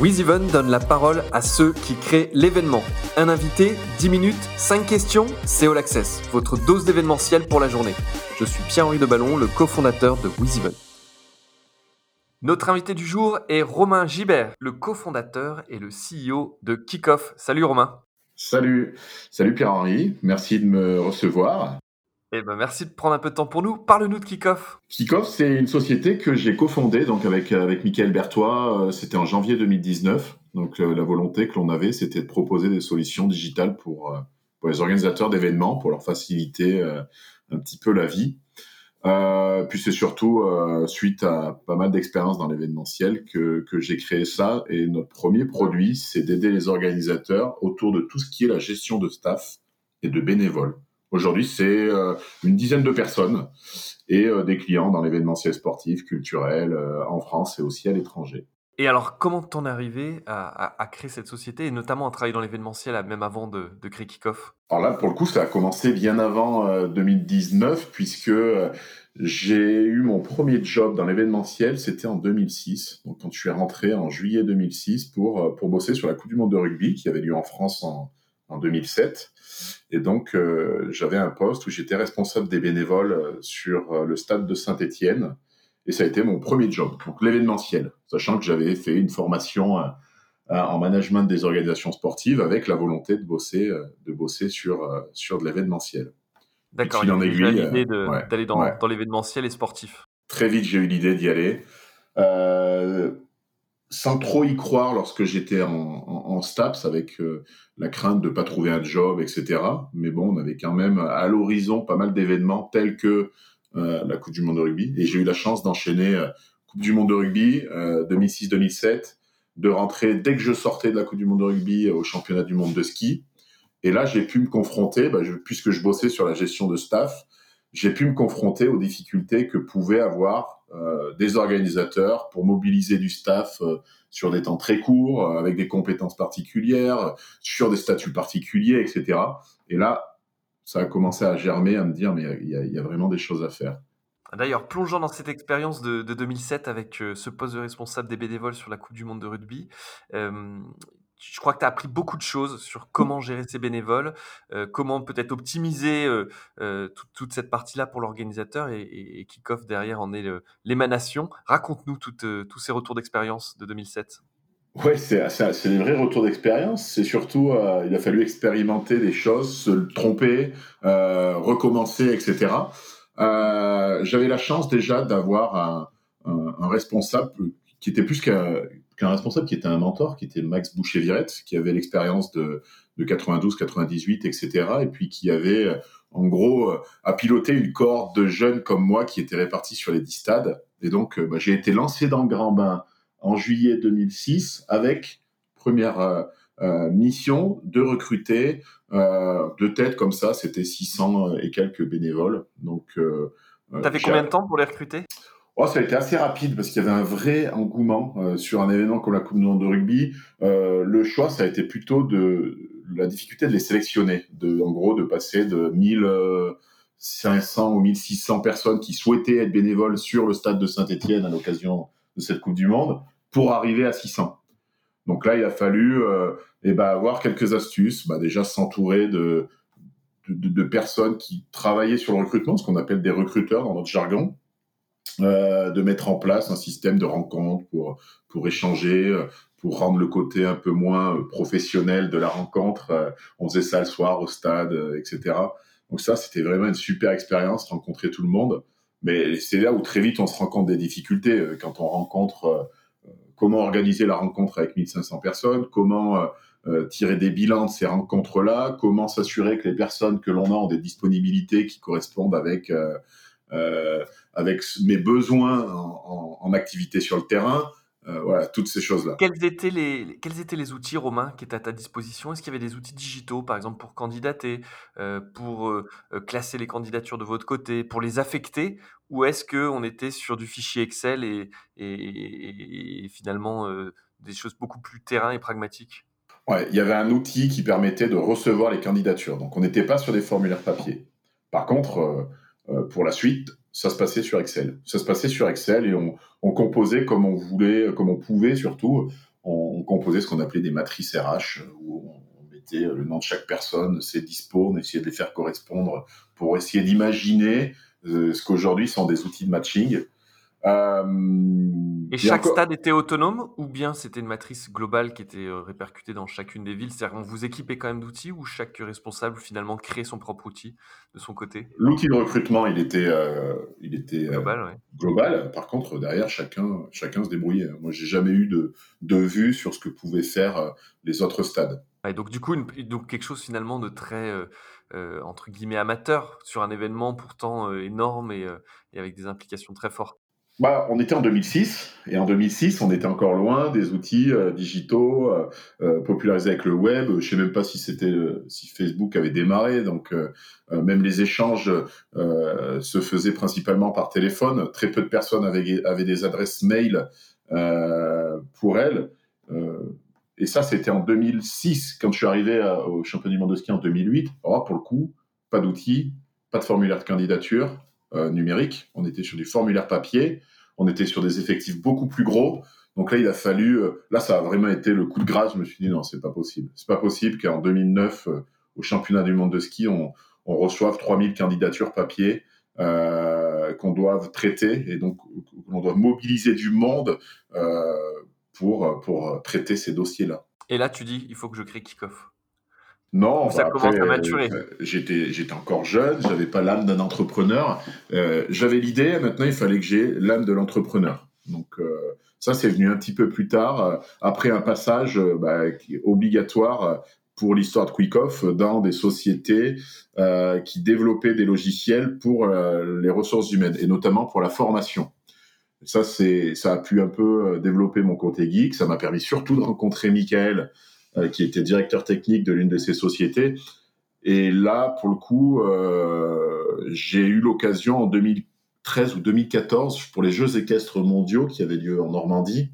WizEven donne la parole à ceux qui créent l'événement. Un invité, 10 minutes, 5 questions, c'est All Access, votre dose d'événementiel pour la journée. Je suis Pierre-Henri Deballon, le cofondateur de WizEven. Notre invité du jour est Romain Gibert, le cofondateur et le CEO de Kickoff. Salut Romain. Salut, salut Pierre-Henri, merci de me recevoir. Eh ben, merci de prendre un peu de temps pour nous. Parle-nous de Kickoff. Kickoff, c'est une société que j'ai cofondée donc avec avec Michael Bertois. Euh, c'était en janvier 2019. Donc euh, la volonté que l'on avait, c'était de proposer des solutions digitales pour euh, pour les organisateurs d'événements, pour leur faciliter un petit peu la vie. Euh, puis c'est surtout suite à pas mal d'expériences dans l'événementiel que, que j'ai créé ça. Et notre premier produit, c'est d'aider les organisateurs autour de tout ce qui est la gestion de staff et de bénévoles. Aujourd'hui, c'est euh, une dizaine de personnes et euh, des clients dans l'événementiel sportif, culturel, euh, en France et aussi à l'étranger. Et alors, comment t'en es arrivé à, créer cette société et notamment à travailler dans l'événementiel même avant de, créer Kickoff? Alors là, pour le coup, ça a commencé bien avant 2019 puisque j'ai eu mon premier job dans l'événementiel, c'était en 2006. Donc quand je suis rentré en juillet 2006 pour, pour bosser sur la Coupe du Monde de rugby qui avait lieu en France en, en 2007. Et donc, euh, j'avais un poste où j'étais responsable des bénévoles euh, sur euh, le stade de Saint-Étienne. Et ça a été mon premier job, donc l'événementiel, sachant que j'avais fait une formation en management des organisations sportives avec la volonté de bosser, de bosser sur, sur de l'événementiel. D'accord, il y a l'idée d'aller dans, dans l'événementiel et sportif. Très vite, j'ai eu l'idée d'y aller sans trop y croire lorsque j'étais en, en, STAPS avec euh, la crainte de pas trouver un job, etc. Mais bon, on avait quand même à l'horizon pas mal d'événements tels que euh, la Coupe du Monde de rugby. Et j'ai eu la chance d'enchaîner euh, Coupe du Monde de rugby 2006-2007, de rentrer dès que je sortais de la Coupe du Monde de rugby au championnat du monde de ski. Et là, j'ai pu me confronter, bah, puisque je bossais sur la gestion de staff, j'ai pu me confronter aux difficultés que pouvaient avoir euh, des organisateurs pour mobiliser du staff euh, sur des temps très courts, euh, avec des compétences particulières, sur des statuts particuliers, etc. Et là, ça a commencé à germer, à me dire, mais il y, a, vraiment des choses à faire. D'ailleurs, plongeant dans cette expérience de, 2007 avec ce poste de responsable des bénévoles sur la Coupe du Monde de rugby, je crois que tu as appris beaucoup de choses sur comment gérer ces bénévoles, euh, comment peut-être optimiser euh, euh, toute, cette partie-là pour l'organisateur et, et, Kickoff derrière en est l'émanation. Raconte-nous tous ces retours d'expérience de 2007. Oui, c'est des vrais retours d'expérience. C'est surtout, il a fallu expérimenter des choses, se tromper, recommencer, etc. J'avais la chance déjà d'avoir un, un, responsable qui était plus qu'un qu'un responsable qui était un mentor, qui était Max Boucher-Virette, qui avait l'expérience de, de 92, 98, etc. Et puis qui avait, en gros, euh, à piloter une cohorte de jeunes comme moi qui étaient répartis sur les 10 stades. Et donc, euh, bah, j'ai été lancé dans le grand bain en juillet 2006 avec première euh, mission de recruter de tête comme ça, c'était 600 et quelques bénévoles. Donc, euh, T'avais combien de temps pour les recruter? Oh, ça a été assez rapide parce qu'il y avait un vrai engouement euh, sur un événement comme la Coupe du Monde de rugby. Euh, le choix, ça a été plutôt de la difficulté de les sélectionner, en gros, de passer de 1500 ou 1600 personnes qui souhaitaient être bénévoles sur le stade de Saint-Etienne à l'occasion de cette Coupe du Monde pour arriver à 600. Donc là, il a fallu euh, eh ben, avoir quelques astuces. Bah, déjà, s'entourer de personnes qui travaillaient sur le recrutement, ce qu'on appelle des recruteurs dans notre jargon euh, de mettre en place un système de rencontre pour, pour échanger, euh, pour rendre le côté un peu moins euh, professionnel de la rencontre. On faisait ça le soir au stade, etc. Donc ça, c'était vraiment une super expérience, rencontrer tout le monde. Mais c'est là où très vite on se rend compte des difficultés quand on rencontre comment organiser la rencontre avec 1500 personnes, comment tirer des bilans de ces rencontres-là, comment s'assurer que les personnes que l'on a ont des disponibilités qui correspondent avec euh, avec mes besoins en, en, activité sur le terrain. Euh, voilà, toutes ces choses-là. Quels étaient, les, quels étaient les outils, Romain, qui étaient à ta disposition? Est-ce qu'il y avait des outils digitaux, par exemple, pour candidater, euh, pour classer les candidatures de votre côté, pour les affecter? Ou est-ce qu'on était sur du fichier Excel et, et, et finalement des choses beaucoup plus terrain et pragmatiques? Ouais, il y avait un outil qui permettait de recevoir les candidatures. Donc, on n'était pas sur des formulaires papier. Par contre, euh, pour la suite, ça se passait sur Excel. Ça se passait sur Excel et on, composait comme on voulait, comme on pouvait surtout. on, composait ce qu'on appelait des matrices RH, où on mettait le nom de chaque personne, ses dispos, on essayait de les faire correspondre pour essayer d'imaginer ce qu'aujourd'hui sont des outils de matching. Euh, et chaque stade était autonome ou bien c'était une matrice globale qui était euh, répercutée dans chacune des villes? C'est-à-dire qu'on vous équipait quand même d'outils ou chaque responsable finalement crée son propre outil de son côté? L'outil de recrutement, il était, euh, il était global, global. Par contre, derrière, chacun, chacun se débrouillait. Moi, j'ai jamais eu de, de vue sur ce que pouvaient faire les autres stades. Et donc du coup, donc quelque chose finalement de très entre guillemets amateur sur un événement pourtant énorme et, et, avec des implications très fortes. Bah, on était en 2006, et en 2006, on était encore loin des outils euh, digitaux euh, euh, popularisés avec le web. Je sais même pas si c'était si Facebook avait démarré, donc même les échanges se faisaient principalement par téléphone. Très peu de personnes avaient, avaient des adresses mail pour elles. et ça, c'était en 2006, quand je suis arrivé au championnat du monde de ski en 2008. Alors, pour le coup, pas d'outils, pas de formulaire de candidature, numérique. On était sur du formulaire papier. On était sur des effectifs beaucoup plus gros. Donc là, il a fallu. Euh, là, ça a vraiment été le coup de grâce. Je me suis dit non, c'est pas possible. C'est pas possible qu'en 2009, euh, au championnat du monde de ski, on, reçoive 3000 candidatures papier. qu'on doive traiter et donc on doit mobiliser du monde pour, pour traiter ces dossiers-là. Et là, tu dis, il faut que je crée Kickoff. Non, ça commence à maturer. Euh, j'étais, j'étais encore jeune, j'avais pas l'âme d'un entrepreneur. Euh, j'avais l'idée, maintenant il fallait que j'ai l'âme de l'entrepreneur. Donc euh, ça, c'est venu un petit peu plus tard, après un passage bah, obligatoire pour l'histoire de Quickoff dans des sociétés qui développaient des logiciels pour les ressources humaines et notamment pour la formation. Ça, c'est, ça a pu un peu développer mon côté geek. Ça m'a permis surtout de rencontrer Michael, qui était directeur technique de l'une de ces sociétés. Et là, pour le coup, euh, j'ai eu l'occasion en 2013 ou 2014, pour les Jeux équestres mondiaux qui avaient lieu en Normandie,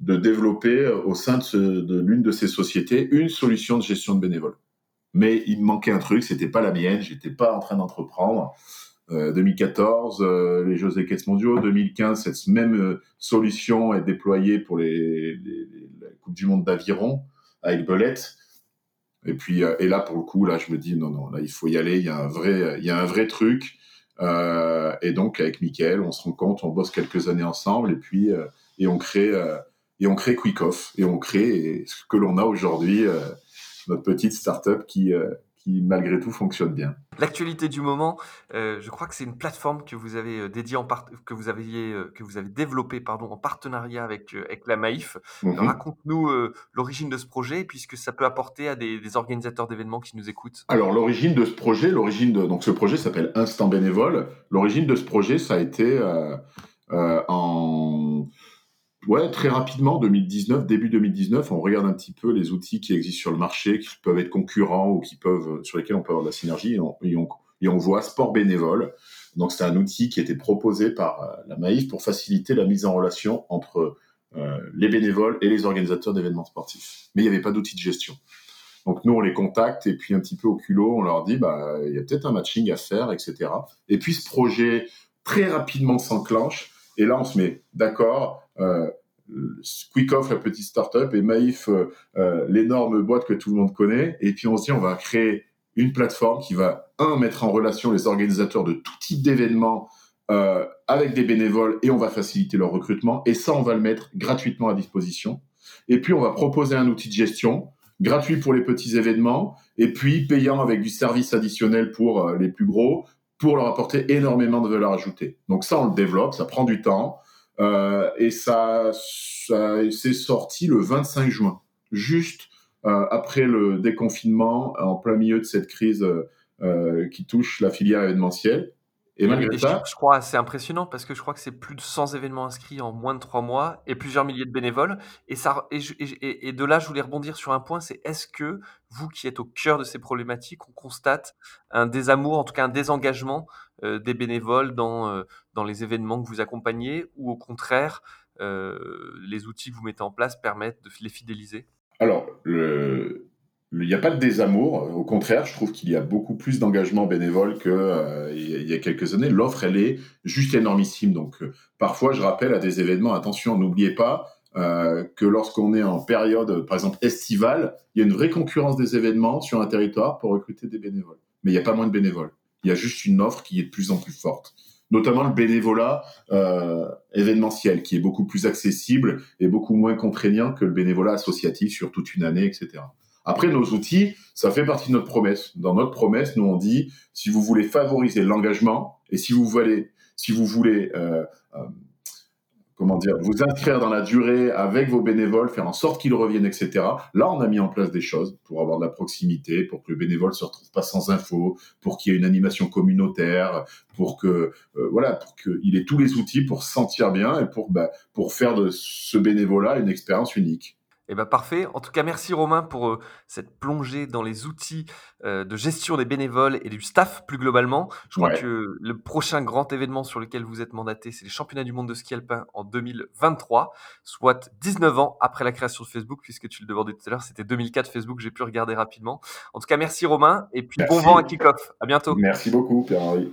de développer euh, au sein de, l'une de ces sociétés une solution de gestion de bénévoles. Mais il me manquait un truc, c'était pas la mienne, j'étais pas en train d'entreprendre. 2014, les Jeux équestres mondiaux. 2015, cette même solution est déployée pour les, la Coupe du Monde d'aviron avec Belette. Et puis, euh, et là, pour le coup, là, je me dis, non, non, là, il faut y aller. Il y a un vrai, il y a un vrai truc. Euh, et donc, avec Mickaël, on se rend compte, on bosse quelques années ensemble, et puis, euh, et on crée, et on crée Quickoff, et on crée ce que l'on a aujourd'hui, notre petite startup qui, qui malgré tout fonctionne bien. L'actualité du moment, euh, je crois que c'est une plateforme que vous avez euh, dédiée en que vous aviez euh, que vous avez développée pardon en partenariat avec avec la Maïf. Mhm. Raconte-nous l'origine de ce projet puisque ça peut apporter à des, organisateurs d'événements qui nous écoutent. Alors l'origine de ce projet, l'origine de donc ce projet s'appelle Instant Bénévole. L'origine de ce projet, ça a été en Ouais, très rapidement, 2019, début 2019, on regarde un petit peu les outils qui existent sur le marché, qui peuvent être concurrents ou qui peuvent, sur lesquels on peut avoir de la synergie, et on, et on, voit Sport Bénévole. Donc, c'est un outil qui a été proposé par euh, la Maïf pour faciliter la mise en relation entre euh, les bénévoles et les organisateurs d'événements sportifs. Mais il n'y avait pas d'outil de gestion. Donc, nous, on les contacte et puis un petit peu au culot, on leur dit, bah, il y a peut-être un matching à faire, etc. Et puis, ce projet très rapidement s'enclenche. Et là, on se met d'accord euh, Quickoff, la petite startup, et Maïf, euh, euh, l'énorme boîte que tout le monde connaît. Et puis on se dit, on va créer une plateforme qui va, un, mettre en relation les organisateurs de tout type d'événements avec des bénévoles et on va faciliter leur recrutement. Et ça, on va le mettre gratuitement à disposition. Et puis, on va proposer un outil de gestion gratuit pour les petits événements et puis payant avec du service additionnel pour les plus gros pour leur apporter énormément de valeur ajoutée. Donc ça, on le développe, ça prend du temps. Euh, et ça, ça c'est sorti le 25 juin, juste euh, après le déconfinement, en plein milieu de cette crise euh, qui touche la filière événementielle. Et malgré ça, je crois assez impressionnant parce que je crois que c'est plus de 100 événements inscrits en moins de trois mois et plusieurs milliers de bénévoles. Et, ça, et, et, de là, je voulais rebondir sur un point, c'est est-ce que vous qui êtes au cœur de ces problématiques, on constate un désamour, en tout cas un désengagement euh, des bénévoles dans, euh, dans les événements que vous accompagnez ou au contraire, euh, les outils que vous mettez en place permettent de les fidéliser? Alors, le, il n'y a pas de désamour. Au contraire, je trouve qu'il y a beaucoup plus d'engagement bénévole qu'il euh, y a quelques années. L'offre, elle est juste énormissime. Donc, euh, parfois, je rappelle à des événements, attention, n'oubliez pas, euh, que lorsqu'on est en période, par exemple, estivale, il y a une vraie concurrence des événements sur un territoire pour recruter des bénévoles. Mais il n'y a pas moins de bénévoles. Il y a juste une offre qui est de plus en plus forte. Notamment le bénévolat euh, événementiel, qui est beaucoup plus accessible et beaucoup moins contraignant que le bénévolat associatif sur toute une année, etc. Après, nos outils, ça fait partie de notre promesse. Dans notre promesse, nous on dit, si vous voulez favoriser l'engagement et si vous voulez, si vous voulez euh, euh, comment dire, vous inscrire dans la durée avec vos bénévoles, faire en sorte qu'ils reviennent, etc. Là, on a mis en place des choses pour avoir de la proximité, pour que le bénévole se retrouve pas sans info, pour qu'il y ait une animation communautaire, pour que euh, voilà, pour qu'il ait tous les outils pour se sentir bien et pour bah, pour faire de ce bénévolat une expérience unique. Eh ben parfait. En tout cas, merci Romain pour euh, cette plongée dans les outils euh, de gestion des bénévoles et du staff plus globalement. Je crois que le prochain grand événement sur lequel vous êtes mandaté, c'est les championnats du monde de ski alpin en 2023, soit 19 ans après la création de Facebook, puisque tu le demandais tout à l'heure, c'était 2004 Facebook, j'ai pu regarder rapidement. En tout cas, merci Romain, et puis bon vent à Kickoff. À bientôt. Merci beaucoup, Pierre-Henri.